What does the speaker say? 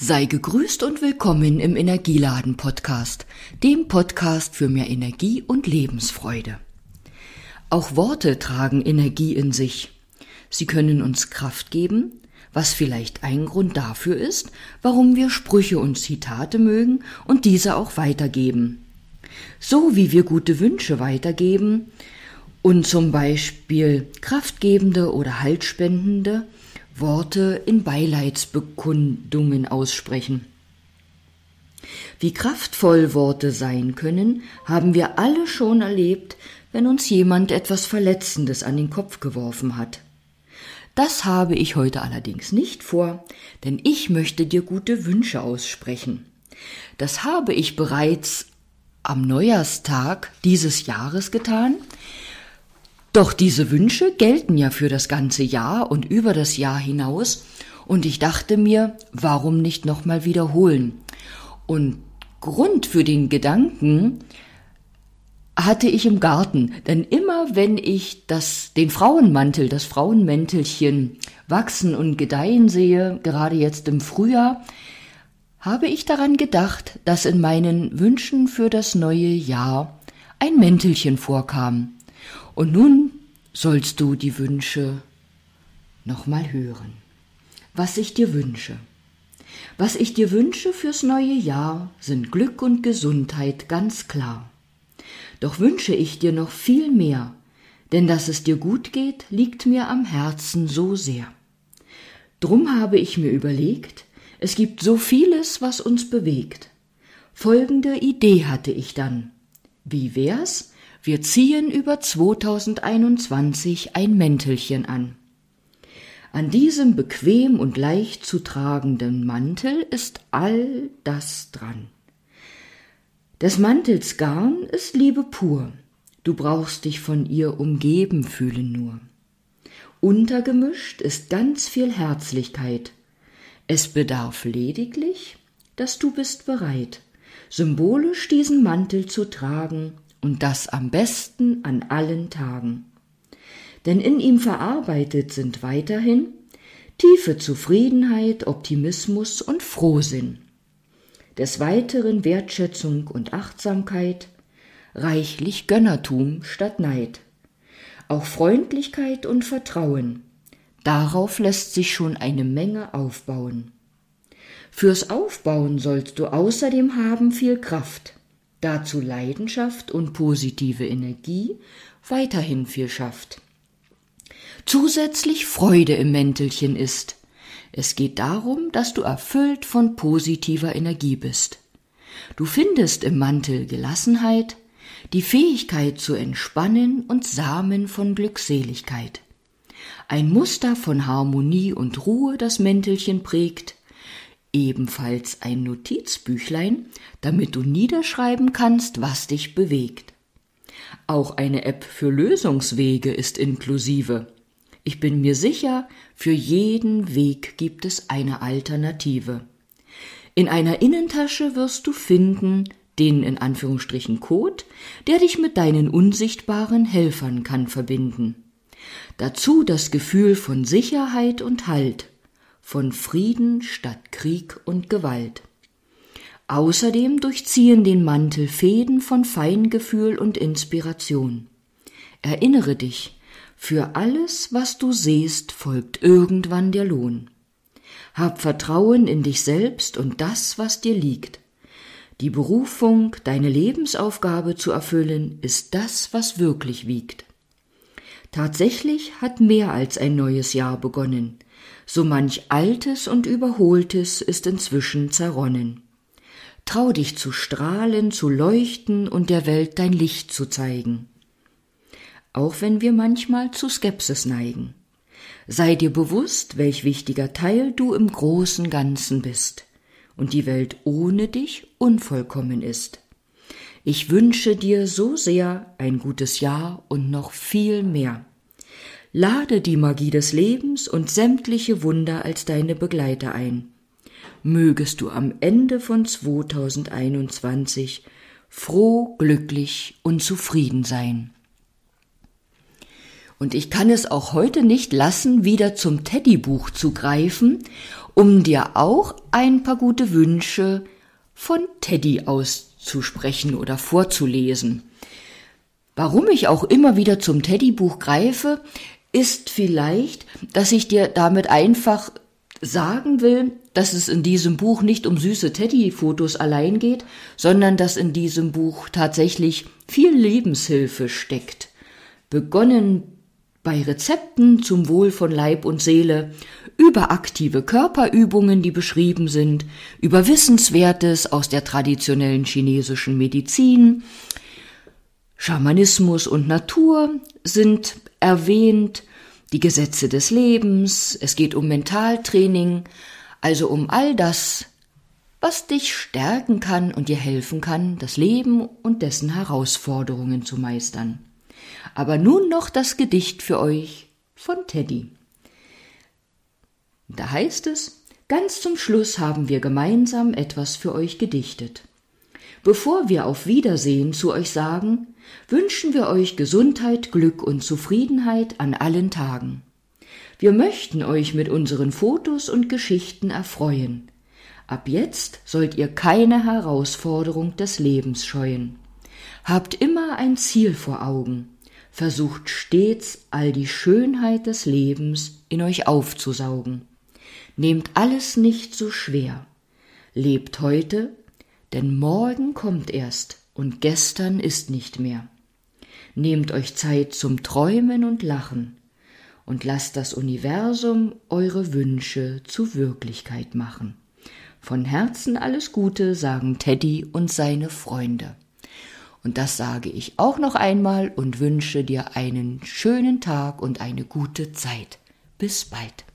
Sei gegrüßt und willkommen im Energieladen Podcast, dem Podcast für mehr Energie und Lebensfreude. Auch Worte tragen Energie in sich. Sie können uns Kraft geben, was vielleicht ein Grund dafür ist, warum wir Sprüche und Zitate mögen und diese auch weitergeben. So wie wir gute Wünsche weitergeben und zum Beispiel kraftgebende oder haltspendende Worte in Beileidsbekundungen aussprechen. Wie kraftvoll Worte sein können, haben wir alle schon erlebt, wenn uns jemand etwas Verletzendes an den Kopf geworfen hat. Das habe ich heute allerdings nicht vor, denn ich möchte dir gute Wünsche aussprechen. Das habe ich bereits am Neujahrstag dieses Jahres getan, doch diese Wünsche gelten ja für das ganze Jahr und über das Jahr hinaus, und ich dachte mir, warum nicht nochmal wiederholen? Und Grund für den Gedanken hatte ich im Garten, denn immer wenn ich das, den Frauenmantel, das Frauenmäntelchen wachsen und gedeihen sehe, gerade jetzt im Frühjahr, habe ich daran gedacht, dass in meinen Wünschen für das neue Jahr ein Mäntelchen vorkam. Und nun sollst du die Wünsche nochmal hören. Was ich dir wünsche. Was ich dir wünsche fürs neue Jahr sind Glück und Gesundheit ganz klar. Doch wünsche ich dir noch viel mehr, denn dass es dir gut geht, liegt mir am Herzen so sehr. Drum habe ich mir überlegt, es gibt so vieles, was uns bewegt. Folgende Idee hatte ich dann. Wie wär's, wir ziehen über 2021 ein Mäntelchen an. An diesem bequem und leicht zu tragenden Mantel ist all das dran. Des Mantels Garn ist Liebe pur, du brauchst dich von ihr umgeben fühlen nur. Untergemischt ist ganz viel Herzlichkeit, es bedarf lediglich, dass du bist bereit, symbolisch diesen Mantel zu tragen und das am besten an allen Tagen. Denn in ihm verarbeitet sind weiterhin tiefe Zufriedenheit, Optimismus und Frohsinn. Des Weiteren Wertschätzung und Achtsamkeit, reichlich Gönnertum statt Neid, auch Freundlichkeit und Vertrauen. Darauf lässt sich schon eine Menge aufbauen. Fürs Aufbauen sollst du außerdem haben viel Kraft, dazu Leidenschaft und positive Energie weiterhin viel schafft. Zusätzlich Freude im Mäntelchen ist. Es geht darum, dass du erfüllt von positiver Energie bist. Du findest im Mantel Gelassenheit, die Fähigkeit zu entspannen und Samen von Glückseligkeit. Ein Muster von Harmonie und Ruhe das Mäntelchen prägt, ebenfalls ein Notizbüchlein, damit du niederschreiben kannst, was dich bewegt. Auch eine App für Lösungswege ist inklusive. Ich bin mir sicher, für jeden Weg gibt es eine Alternative. In einer Innentasche wirst du finden den in Anführungsstrichen Code, der dich mit deinen unsichtbaren Helfern kann verbinden. Dazu das Gefühl von Sicherheit und Halt, von Frieden statt Krieg und Gewalt. Außerdem durchziehen den Mantel Fäden von Feingefühl und Inspiration. Erinnere dich, für alles, was du siehst, folgt irgendwann der Lohn. Hab Vertrauen in dich selbst und das, was dir liegt. Die Berufung, deine Lebensaufgabe zu erfüllen, ist das, was wirklich wiegt. Tatsächlich hat mehr als ein neues Jahr begonnen so manch Altes und Überholtes ist inzwischen zerronnen. Trau dich zu strahlen, zu leuchten und der Welt dein Licht zu zeigen. Auch wenn wir manchmal zu Skepsis neigen. Sei dir bewusst, welch wichtiger Teil du im großen Ganzen bist und die Welt ohne dich unvollkommen ist. Ich wünsche dir so sehr ein gutes Jahr und noch viel mehr. Lade die Magie des Lebens und sämtliche Wunder als deine Begleiter ein. Mögest du am Ende von 2021 froh, glücklich und zufrieden sein. Und ich kann es auch heute nicht lassen, wieder zum Teddybuch zu greifen, um dir auch ein paar gute Wünsche von Teddy auszusprechen oder vorzulesen. Warum ich auch immer wieder zum Teddybuch greife, ist vielleicht, dass ich dir damit einfach sagen will, dass es in diesem Buch nicht um süße Teddy-Fotos allein geht, sondern dass in diesem Buch tatsächlich viel Lebenshilfe steckt. Begonnen bei Rezepten zum Wohl von Leib und Seele, über aktive Körperübungen, die beschrieben sind, über Wissenswertes aus der traditionellen chinesischen Medizin, Schamanismus und Natur sind erwähnt, die Gesetze des Lebens, es geht um Mentaltraining, also um all das, was dich stärken kann und dir helfen kann, das Leben und dessen Herausforderungen zu meistern. Aber nun noch das Gedicht für euch von Teddy. Da heißt es, ganz zum Schluss haben wir gemeinsam etwas für euch gedichtet. Bevor wir auf Wiedersehen zu euch sagen, wünschen wir euch Gesundheit, Glück und Zufriedenheit an allen Tagen. Wir möchten euch mit unseren Fotos und Geschichten erfreuen. Ab jetzt sollt ihr keine Herausforderung des Lebens scheuen. Habt immer ein Ziel vor Augen. Versucht stets all die Schönheit des Lebens in euch aufzusaugen. Nehmt alles nicht so schwer. Lebt heute, denn morgen kommt erst und gestern ist nicht mehr. Nehmt euch Zeit zum Träumen und Lachen und lasst das Universum eure Wünsche zu Wirklichkeit machen. Von Herzen alles Gute sagen Teddy und seine Freunde. Und das sage ich auch noch einmal und wünsche dir einen schönen Tag und eine gute Zeit. Bis bald.